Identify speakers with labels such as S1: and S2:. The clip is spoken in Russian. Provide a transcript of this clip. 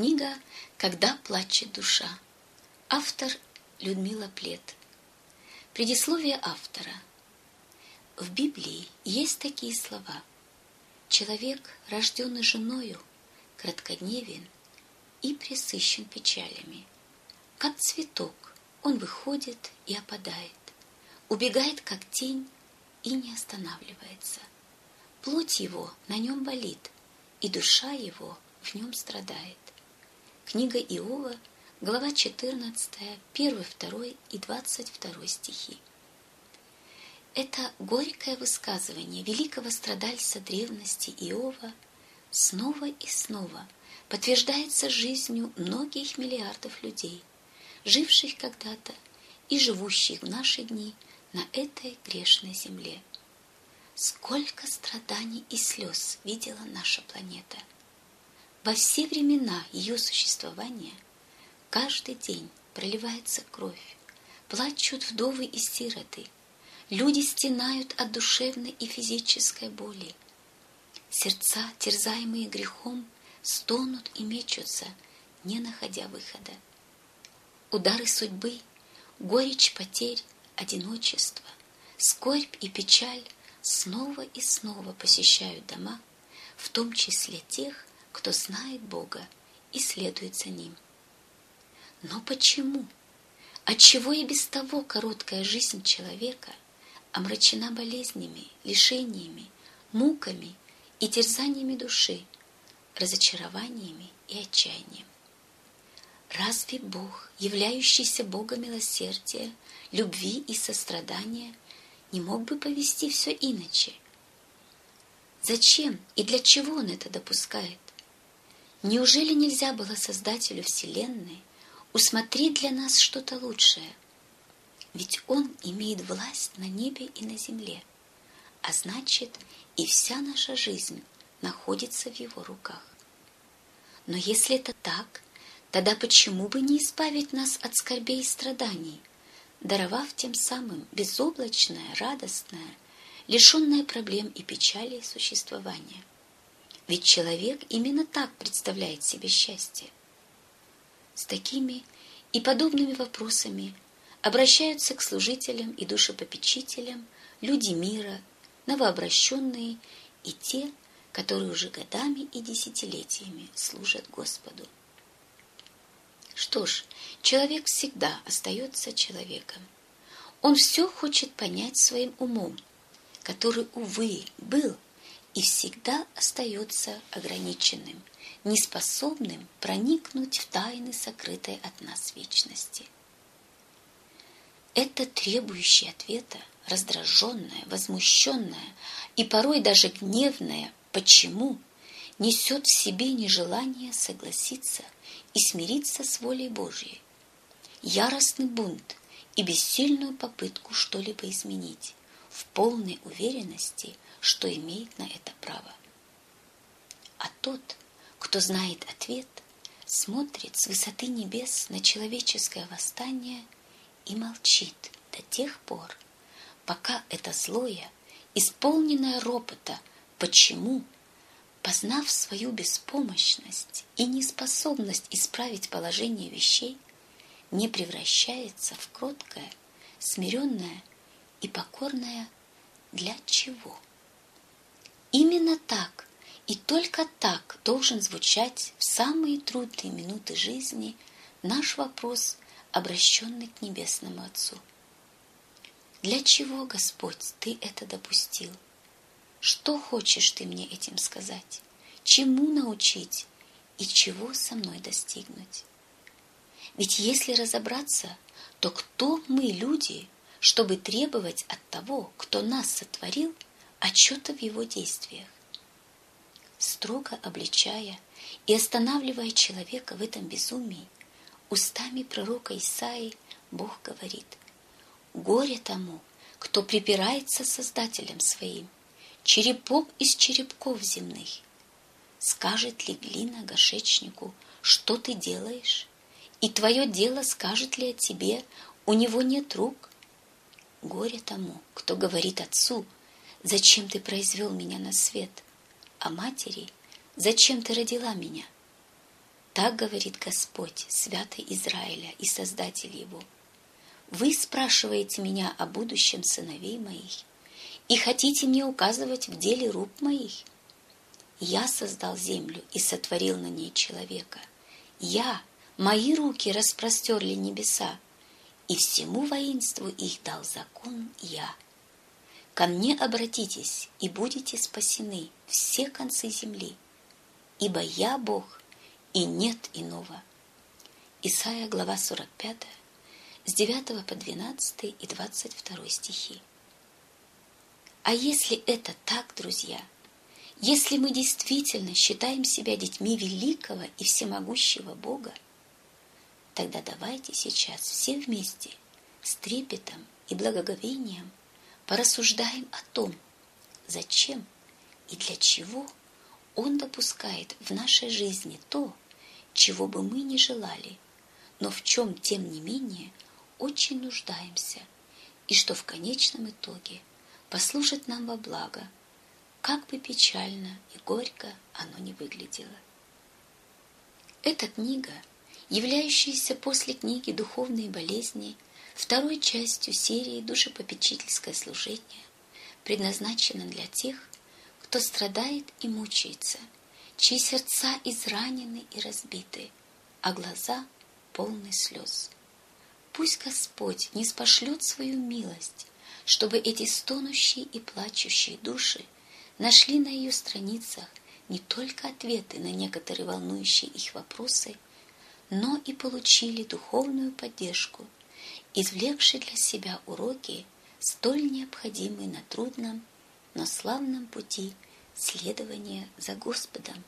S1: Книга «Когда плачет душа». Автор Людмила Плет. Предисловие автора. В Библии есть такие слова. Человек, рожденный женою, краткодневен и пресыщен печалями. Как цветок он выходит и опадает, убегает, как тень, и не останавливается. Плоть его на нем болит, и душа его в нем страдает. Книга Иова, глава 14, 1, 2 и 22 стихи. Это горькое высказывание великого страдальца древности Иова снова и снова подтверждается жизнью многих миллиардов людей, живших когда-то и живущих в наши дни на этой грешной земле. Сколько страданий и слез видела наша планета. Во все времена ее существования каждый день проливается кровь, плачут вдовы и сироты, люди стенают от душевной и физической боли. Сердца, терзаемые грехом, стонут и мечутся, не находя выхода. Удары судьбы, горечь потерь, одиночество, скорбь и печаль снова и снова посещают дома, в том числе тех, кто знает Бога и следует за Ним. Но почему? Отчего и без того короткая жизнь человека омрачена болезнями, лишениями, муками и терзаниями души, разочарованиями и отчаянием? Разве Бог, являющийся Богом милосердия, любви и сострадания, не мог бы повести все иначе? Зачем и для чего Он это допускает? Неужели нельзя было Создателю Вселенной усмотреть для нас что-то лучшее? Ведь Он имеет власть на небе и на земле, а значит, и вся наша жизнь находится в Его руках. Но если это так, Тогда почему бы не избавить нас от скорбей и страданий, даровав тем самым безоблачное, радостное, лишенное проблем и печали существование? Ведь человек именно так представляет себе счастье. С такими и подобными вопросами обращаются к служителям и душепопечителям люди мира, новообращенные и те, которые уже годами и десятилетиями служат Господу. Что ж, человек всегда остается человеком. Он все хочет понять своим умом, который, увы, был и всегда остается ограниченным, неспособным проникнуть в тайны, сокрытые от нас вечности. Это требующее ответа, раздраженное, возмущенное и порой даже гневное «почему» несет в себе нежелание согласиться – и смириться с волей Божьей, яростный бунт и бессильную попытку что-либо изменить, в полной уверенности, что имеет на это право. А тот, кто знает ответ, смотрит с высоты небес на человеческое восстание и молчит до тех пор, пока это злое, исполненное ропота «почему» Познав свою беспомощность и неспособность исправить положение вещей, не превращается в кроткое, смиренное и покорное для чего? Именно так и только так должен звучать в самые трудные минуты жизни наш вопрос, обращенный к Небесному Отцу. Для чего, Господь, Ты это допустил? Что хочешь ты мне этим сказать? Чему научить и чего со мной достигнуть? Ведь если разобраться, то кто мы, люди, чтобы требовать от того, кто нас сотворил, отчета в его действиях? Строго обличая и останавливая человека в этом безумии, устами пророка Исаи Бог говорит, «Горе тому, кто припирается Создателем своим, черепок из черепков земных. Скажет ли глина горшечнику, что ты делаешь? И твое дело скажет ли о тебе, у него нет рук? Горе тому, кто говорит отцу, зачем ты произвел меня на свет, а матери, зачем ты родила меня? Так говорит Господь, святый Израиля и Создатель его. Вы спрашиваете меня о будущем сыновей моих и хотите мне указывать в деле рук моих? Я создал землю и сотворил на ней человека. Я, мои руки распростерли небеса, и всему воинству их дал закон я. Ко мне обратитесь, и будете спасены все концы земли, ибо я Бог, и нет иного. Исайя, глава 45, с 9 по 12 и 22 стихи. А если это так, друзья, если мы действительно считаем себя детьми великого и всемогущего Бога, тогда давайте сейчас все вместе с трепетом и благоговением порассуждаем о том, зачем и для чего Он допускает в нашей жизни то, чего бы мы не желали, но в чем, тем не менее, очень нуждаемся, и что в конечном итоге послужит нам во благо, как бы печально и горько оно не выглядело. Эта книга, являющаяся после книги «Духовные болезни», второй частью серии «Душепопечительское служение», предназначена для тех, кто страдает и мучается – чьи сердца изранены и разбиты, а глаза полны слез. Пусть Господь не спошлет свою милость, чтобы эти стонущие и плачущие души нашли на ее страницах не только ответы на некоторые волнующие их вопросы, но и получили духовную поддержку, извлекшие для себя уроки, столь необходимые на трудном, но славном пути следования за Господом.